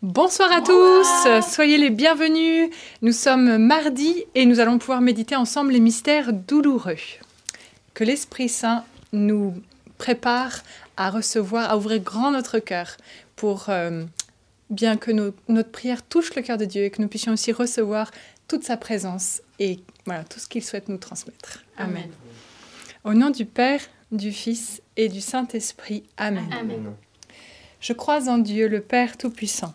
Bonsoir à tous, soyez les bienvenus. Nous sommes mardi et nous allons pouvoir méditer ensemble les mystères douloureux. Que l'Esprit Saint nous prépare à recevoir, à ouvrir grand notre cœur pour euh, bien que notre prière touche le cœur de Dieu et que nous puissions aussi recevoir toute sa présence et voilà tout ce qu'il souhaite nous transmettre. Amen. Au nom du Père, du Fils et du Saint-Esprit. Amen. Amen. Je crois en Dieu, le Père Tout-Puissant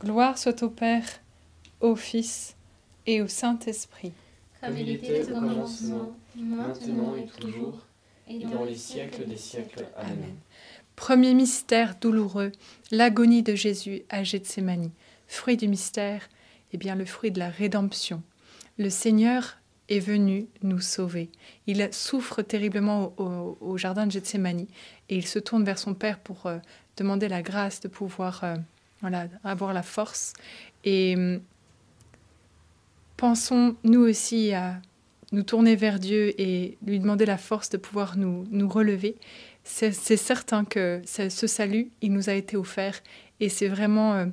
Gloire soit au Père, au Fils et au Saint-Esprit. Comme il était au commencement, maintenant et toujours, et dans les siècles des siècles. Amen. Premier mystère douloureux, l'agonie de Jésus à Gethsemane. Fruit du mystère, eh bien le fruit de la rédemption. Le Seigneur est venu nous sauver. Il souffre terriblement au, jardin de Gethsemane et il se tourne vers son Père pour euh, demander la grâce de pouvoir euh, voilà, avoir la force. Et hum, pensons nous aussi à nous tourner vers Dieu et lui demander la force de pouvoir nous, nous relever. C'est certain que ce salut, il nous a été offert et c'est vraiment euh,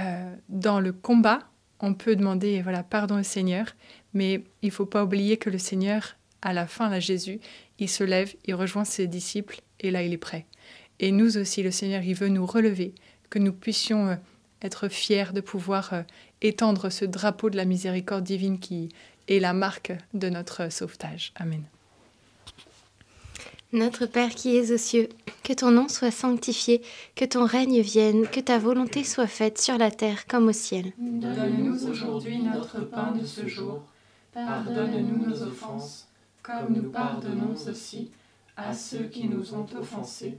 euh, dans le combat, on peut demander voilà pardon au Seigneur, mais il faut pas oublier que le Seigneur, à la fin, là, Jésus, il se lève, il rejoint ses disciples et là, il est prêt. Et nous aussi, le Seigneur, il veut nous relever que nous puissions euh, être fiers de pouvoir euh, étendre ce drapeau de la miséricorde divine qui est la marque de notre sauvetage. Amen. Notre Père qui es aux cieux, que ton nom soit sanctifié, que ton règne vienne, que ta volonté soit faite sur la terre comme au ciel. Donne-nous aujourd'hui notre pain de ce jour. Pardonne-nous nos offenses, comme nous pardonnons aussi à ceux qui nous ont offensés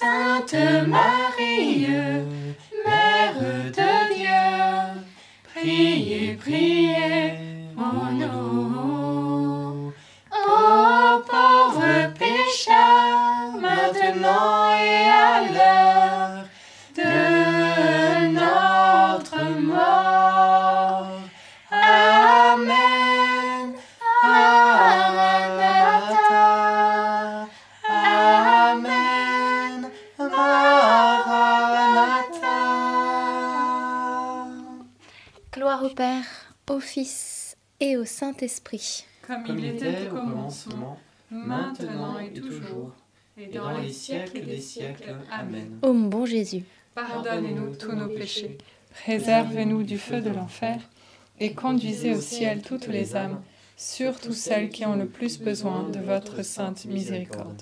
Sainte Marie, Mère de Dieu, priez, priez pour nous. Ô pauvres pécheurs, maintenant au Fils et au Saint-Esprit. Comme, Comme il était au commencement, maintenant et toujours, et dans les siècles des siècles. Amen. Ô mon bon Jésus, Pardonnez-nous tous nos péchés, préservez-nous du feu de l'enfer, et conduisez au ciel toutes les âmes, surtout celles qui ont le plus besoin de votre sainte miséricorde.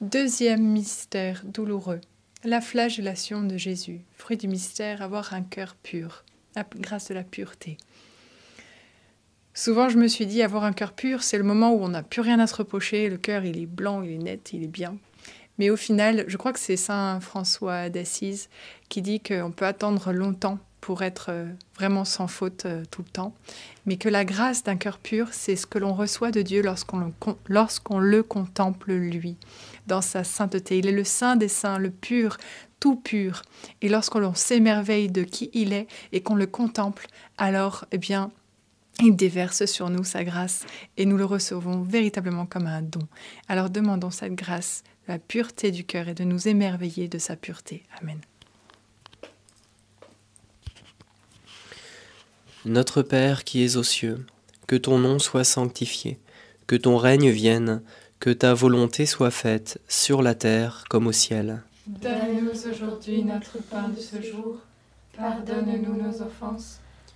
Deuxième mystère douloureux, la flagellation de Jésus. Fruit du mystère, avoir un cœur pur, la grâce de la pureté. Souvent, je me suis dit, avoir un cœur pur, c'est le moment où on n'a plus rien à se reprocher, le cœur, il est blanc, il est net, il est bien. Mais au final, je crois que c'est Saint François d'Assise qui dit qu'on peut attendre longtemps pour être euh, vraiment sans faute euh, tout le temps, mais que la grâce d'un cœur pur, c'est ce que l'on reçoit de Dieu lorsqu'on le, lorsqu'on le contemple lui, dans sa sainteté. Il est le saint des saints, le pur, tout pur. Et lorsqu'on s'émerveille de qui il est et qu'on le contemple, alors, eh bien, il déverse sur nous sa grâce et nous le recevons véritablement comme un don. Alors demandons cette grâce, la pureté du cœur et de nous émerveiller de sa pureté. Amen. Notre Père qui es aux cieux, que ton nom soit sanctifié, que ton règne vienne, que ta volonté soit faite sur la terre comme au ciel. Donne-nous aujourd'hui notre pain de ce jour. Pardonne-nous nos offenses,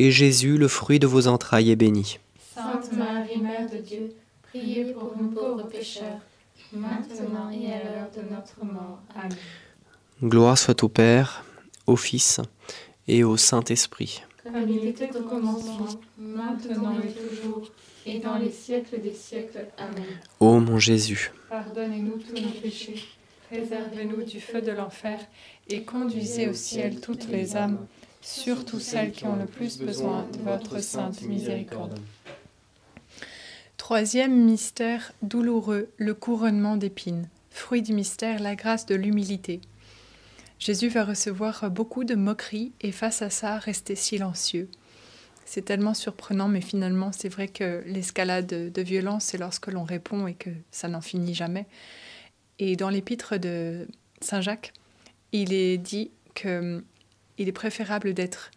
et Jésus, le fruit de vos entrailles, est béni. Sainte Marie, Mère de Dieu, priez pour nous pauvres pécheurs, maintenant et à l'heure de notre mort. Amen. Gloire soit au Père, au Fils et au Saint-Esprit. Comme il était au commencement, maintenant et toujours, et dans les siècles des siècles. Amen. Ô mon Jésus, Pardonnez-nous tous nos péchés, préservez-nous du feu de l'enfer et conduisez au ciel toutes les âmes, surtout celles qui ont le plus besoin de votre sainte miséricorde. Troisième mystère douloureux, le couronnement d'épines. Fruit du mystère, la grâce de l'humilité. Jésus va recevoir beaucoup de moqueries et face à ça, rester silencieux. C'est tellement surprenant, mais finalement, c'est vrai que l'escalade de violence, c'est lorsque l'on répond et que ça n'en finit jamais. Et dans l'épître de Saint Jacques, il est dit que il est préférable d'être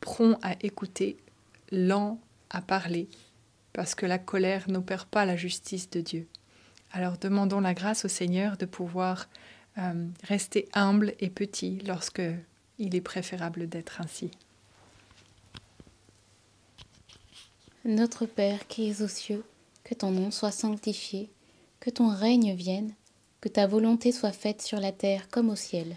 prompt à écouter, lent à parler, parce que la colère n'opère pas la justice de Dieu. Alors demandons la grâce au Seigneur de pouvoir euh, rester humble et petit lorsque il est préférable d'être ainsi. Notre Père qui es aux cieux, que ton nom soit sanctifié, que ton règne vienne, que ta volonté soit faite sur la terre comme au ciel.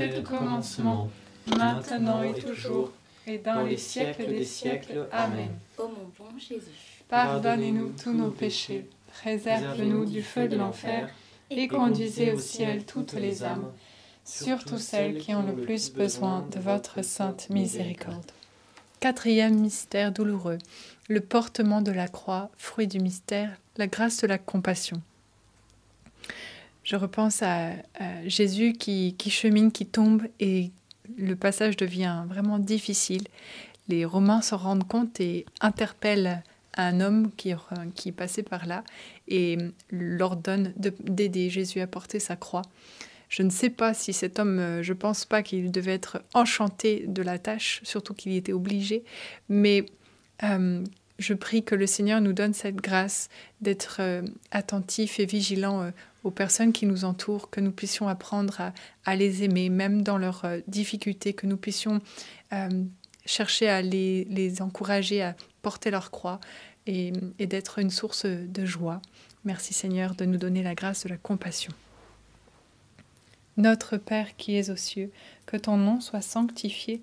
était au commencement, maintenant et toujours, et dans les siècles des siècles. Amen. Ô mon bon Jésus, Pardonnez-nous tous nos péchés, préserve-nous du feu de l'enfer, et conduisez au ciel toutes les âmes, surtout celles qui ont le plus besoin de votre sainte miséricorde. Quatrième mystère douloureux, le portement de la croix, fruit du mystère, la grâce de la compassion. Je repense à, Jésus qui, chemine, qui tombe, et le passage devient vraiment difficile. Les Romains s'en rendent compte et interpellent un homme qui, passait par là et l'ordonne de- d'aider Jésus à porter sa croix. Je ne sais pas si cet homme, je pense pas qu'il devait être enchanté de la tâche, surtout qu'il y était obligé, mais euh, je prie que le Seigneur nous donne cette grâce d'être euh, attentif et vigilant euh, aux personnes qui nous entourent, que nous puissions apprendre à, les aimer, même dans leurs euh, difficultés, que nous puissions euh, chercher à les, les encourager à porter leur croix et, et d'être une source de joie. Merci Seigneur de nous donner la grâce de la compassion. Notre Père qui es aux cieux, que ton nom soit sanctifié,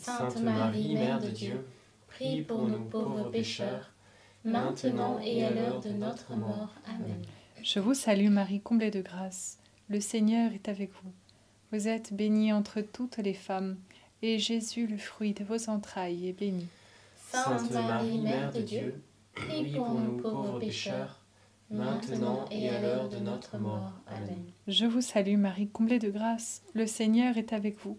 Sainte Marie, Mère de Dieu, prie pour nous pauvres pécheurs, maintenant et à l'heure de notre mort. Amen. Je vous salue Marie, comblée de grâce, le Seigneur est avec vous. Vous êtes bénie entre toutes les femmes, et Jésus, le fruit de vos entrailles, est béni. Sainte Marie, Mère de Dieu, prie pour nous pauvres pécheurs, maintenant et à l'heure de notre mort. Amen. Je vous salue Marie, comblée de grâce, le Seigneur est avec vous.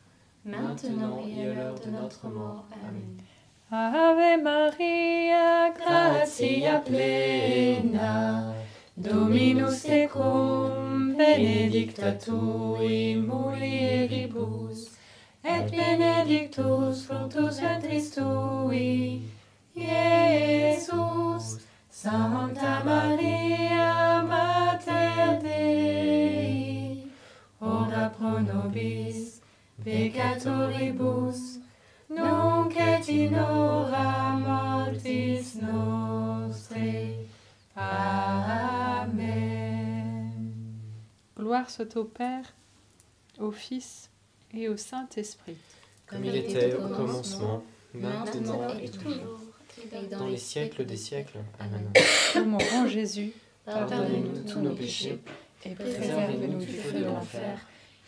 maintenant et à l'heure de notre mort. Amen. Ave Maria, gratia plena, Dominus tecum, benedicta tui mulieribus, et benedictus fructus ventris tui, Iesus. Santa Maria, Mater Dei, ora pro nobis peccatoribus, nunc et in hora mortis nostrae. Amen. Gloire soit au Père, au Fils et au Saint-Esprit. Comme il était au commencement, maintenant et toujours, dans les siècles des siècles. Amen. Ô mon grand Jésus, Pardonnez-nous tous nos péchés, et préservez-nous du feu de l'enfer.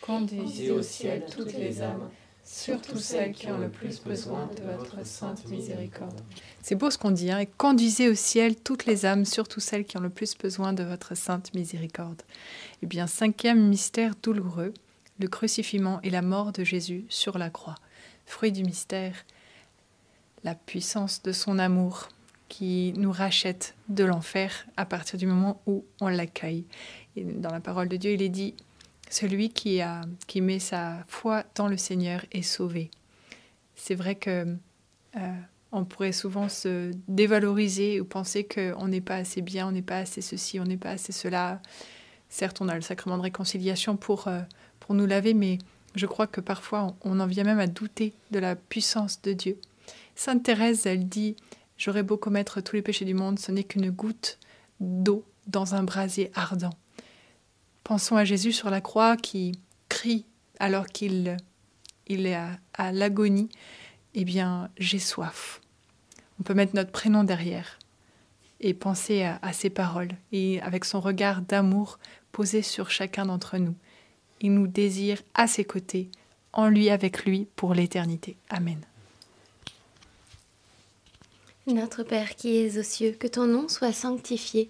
Conduisez au ciel toutes les âmes, surtout celles qui ont le plus besoin de votre sainte miséricorde. C'est beau ce qu'on dit, hein, conduisez au ciel toutes les âmes, surtout celles qui ont le plus besoin de votre sainte miséricorde. Eh bien, cinquième mystère douloureux, le crucifixion et la mort de Jésus sur la croix. Fruit du mystère, la puissance de son amour qui nous rachète de l'enfer à partir du moment où on l'accueille. Et dans la parole de Dieu, il est dit celui qui, a, qui met sa foi dans le Seigneur est sauvé. C'est vrai que euh, on pourrait souvent se dévaloriser ou penser qu'on n'est pas assez bien, on n'est pas assez ceci, on n'est pas assez cela. Certes, on a le sacrement de réconciliation pour, euh, pour nous laver, mais je crois que parfois on en vient même à douter de la puissance de Dieu. Sainte Thérèse, elle dit J'aurais beau commettre tous les péchés du monde, ce n'est qu'une goutte d'eau dans un brasier ardent. Pensons à Jésus sur la croix qui crie alors qu'il il est à, l'agonie Eh bien, j'ai soif. On peut mettre notre prénom derrière et penser à, à ces paroles et avec son regard d'amour posé sur chacun d'entre nous. Il nous désire à ses côtés, en lui, avec lui, pour l'éternité. Amen. Notre Père qui es aux cieux, que ton nom soit sanctifié,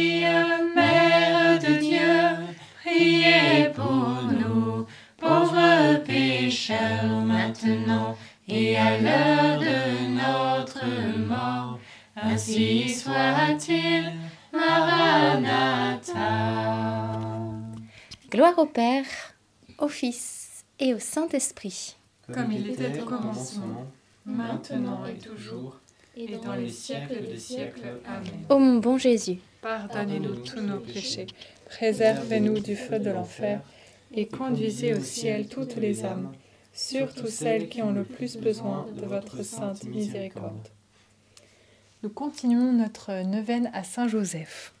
pour nous, pauvres pécheurs, maintenant et à l'heure de notre mort. Ainsi soit-il. Maranatha. Gloire au Père, au Fils et au Saint-Esprit. Comme il était au commencement, maintenant et toujours, et dans les siècles des siècles. Amen. Ô mon bon Jésus, Pardonnez-nous tous nos péchés, préservez-nous du feu de l'enfer, et conduisez au ciel toutes les âmes, surtout celles qui ont le plus besoin de votre sainte miséricorde. Nous continuons notre neuvaine à Saint Joseph.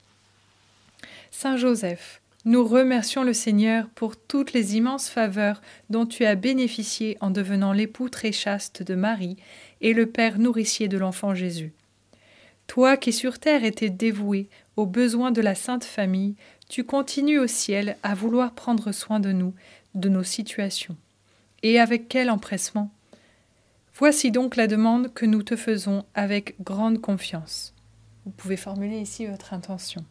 Saint Joseph, nous remercions le Seigneur pour toutes les immenses faveurs dont tu as bénéficié en devenant l'époux très chaste de Marie et le père nourricier de l'enfant Jésus. Toi qui sur terre étais dévoué aux besoins de la Sainte Famille, tu continues au ciel à vouloir prendre soin de nous, de nos situations. Et avec quel empressement? Voici donc la demande que nous te faisons avec grande confiance. Vous pouvez formuler ici votre intention.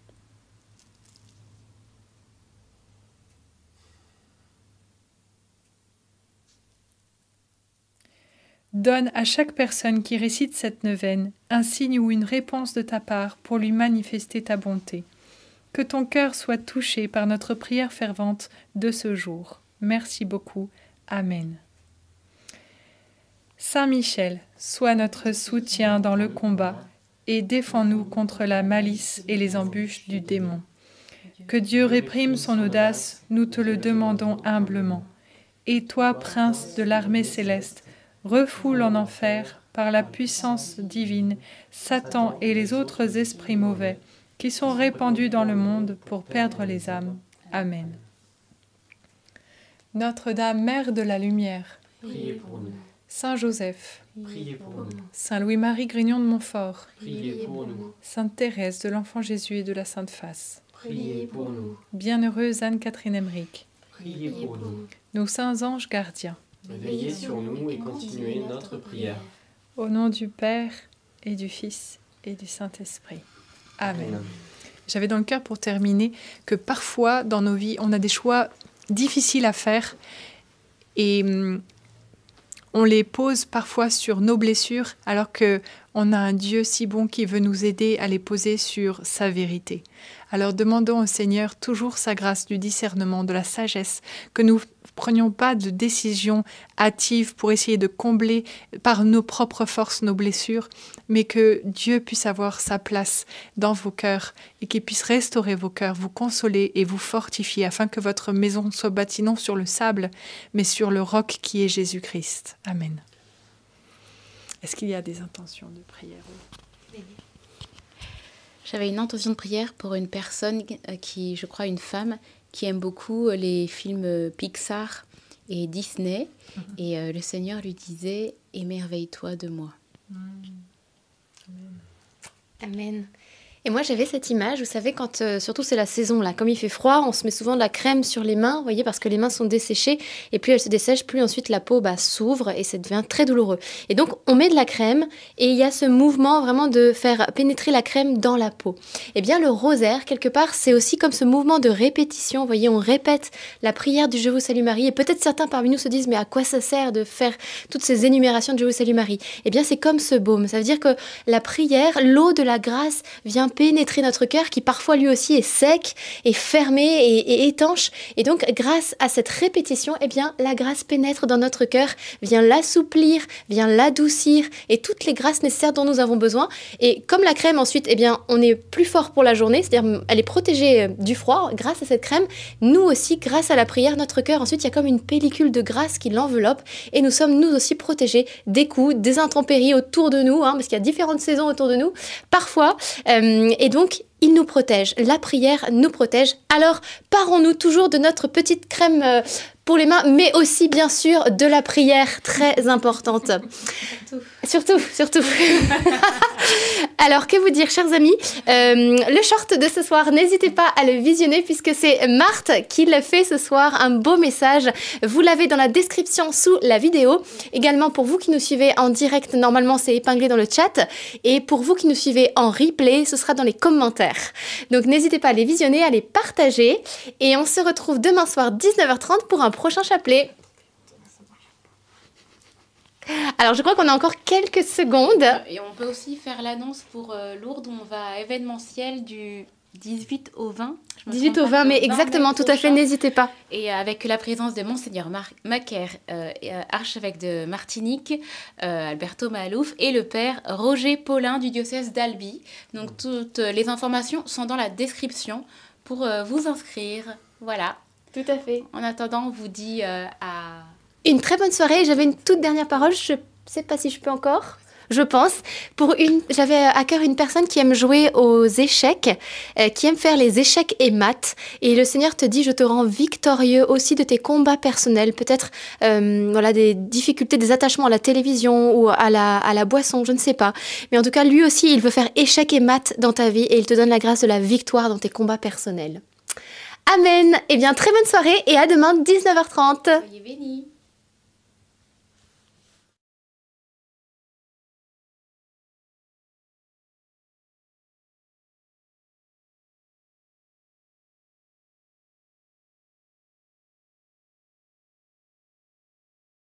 Donne à chaque personne qui récite cette neuvaine un signe ou une réponse de ta part pour lui manifester ta bonté. Que ton cœur soit touché par notre prière fervente de ce jour. Merci beaucoup. Amen. Saint Michel, sois notre soutien dans le combat et défends-nous contre la malice et les embûches du démon. Que Dieu réprime son audace, nous te le demandons humblement. Et toi, prince de l'armée céleste, refoule en enfer, par la puissance divine, Satan et les autres esprits mauvais qui sont répandus dans le monde pour perdre les âmes. Amen. Notre-Dame, Mère de la Lumière, Priez pour nous. Saint Joseph, Priez pour nous. Saint Louis-Marie Grignon de Montfort, Priez pour nous. Sainte Thérèse de l'Enfant Jésus et de la Sainte Face, Priez pour nous. Bienheureuse Anne-Catherine Emmerich, Priez pour nous. nos saints anges gardiens, Veillez sur nous et continuez notre prière. au nom du Père et du Fils et du Saint-Esprit. Amen. J'avais dans le cœur pour terminer que parfois dans nos vies, on a des choix difficiles à faire et hum, on les pose parfois sur nos blessures alors que on a un Dieu si bon qui veut nous aider à les poser sur sa vérité. Alors demandons au Seigneur toujours sa grâce du discernement, de la sagesse, que nous prenions pas de décisions hâtives pour essayer de combler par nos propres forces nos blessures, mais que Dieu puisse avoir sa place dans vos cœurs et qu'il puisse restaurer vos cœurs, vous consoler et vous fortifier afin que votre maison soit bâtie non sur le sable, mais sur le roc qui est Jésus-Christ. Amen. Est-ce qu'il y a des intentions de prière? J'avais une intention de prière pour une personne euh, qui, je crois, une femme qui aime beaucoup les films euh, Pixar et Disney. Mhm. Et euh, le Seigneur lui disait Émerveille-toi de moi. Amen. Amen. Et moi, j'avais cette image, vous savez, quand, euh, surtout c'est la saison, là, comme il fait froid, on se met souvent de la crème sur les mains, vous voyez, parce que les mains sont desséchées, et plus elles se dessèchent, plus ensuite la peau bah, s'ouvre, et ça devient très douloureux. Et donc, on met de la crème, et il y a ce mouvement vraiment de faire pénétrer la crème dans la peau. Eh bien, le rosaire, quelque part, c'est aussi comme ce mouvement de répétition, vous voyez, on répète la prière du Je vous salue Marie, et peut-être certains parmi nous se disent, mais à quoi ça sert de faire toutes ces énumérations de Je vous salue Marie? Eh bien, c'est comme ce baume, ça veut dire que la prière, l'eau de la grâce vient pénétrer notre cœur qui parfois lui aussi est sec et fermé et, étanche. Et donc grâce à cette répétition, eh bien la grâce pénètre dans notre cœur, vient l'assouplir, vient l'adoucir et toutes les grâces nécessaires dont nous avons besoin. Et comme la crème ensuite, eh bien on est plus fort pour la journée, c'est-à-dire elle est protégée euh, du froid grâce à cette crème. Nous aussi, grâce à la prière, notre cœur ensuite il y a comme une pellicule de grâce qui l'enveloppe et nous sommes nous aussi protégés des coups, des intempéries autour de nous, hein, parce qu'il y a différentes saisons autour de nous. Parfois, euh, et donc, il nous protège. La prière nous protège. Alors, parons-nous toujours de notre petite crème euh, pour les mains, mais aussi bien sûr de la prière très importante. Surtout, surtout. Alors, que vous dire, chers amis? Euh, Le short de ce soir, n'hésitez pas à le visionner puisque c'est Marthe qui l'a fait ce soir. Un beau message. Vous l'avez dans la description sous la vidéo. Également, pour vous qui nous suivez en direct, normalement, c'est épinglé dans le chat. Et pour vous qui nous suivez en replay, ce sera dans les commentaires. Donc, n'hésitez pas à les visionner, à les partager. Et on se retrouve demain soir, 19h30, pour un prochain chapelet. Alors, je crois qu'on a encore quelques secondes. Et on peut aussi faire l'annonce pour euh, Lourdes, on va événementiel du 18 au 20. 18 au 20, mais exactement, tout à fait, n'hésitez pas. Et avec la présence de Monseigneur Macaire, euh, euh, archevêque de Martinique, Alberto Malouf, et le père Roger Paulin du diocèse d'Albi. Donc, toutes les informations sont dans la description pour vous inscrire. Voilà. Tout à fait. En attendant, on vous dit à une très bonne soirée. J'avais une toute dernière parole. Je ne sais pas si je peux encore. Je pense. Pour une, j'avais à cœur une personne qui aime jouer aux échecs, euh, qui aime faire les échecs et maths. Et le Seigneur te dit, je te rends victorieux aussi de tes combats personnels, peut-être euh, voilà des difficultés, des attachements à la télévision ou à la, à la boisson, je ne sais pas. Mais en tout cas, lui aussi, il veut faire échecs et maths dans ta vie et il te donne la grâce de la victoire dans tes combats personnels. Amen. Eh bien, très bonne soirée et à demain 19h30. Soyez bénis.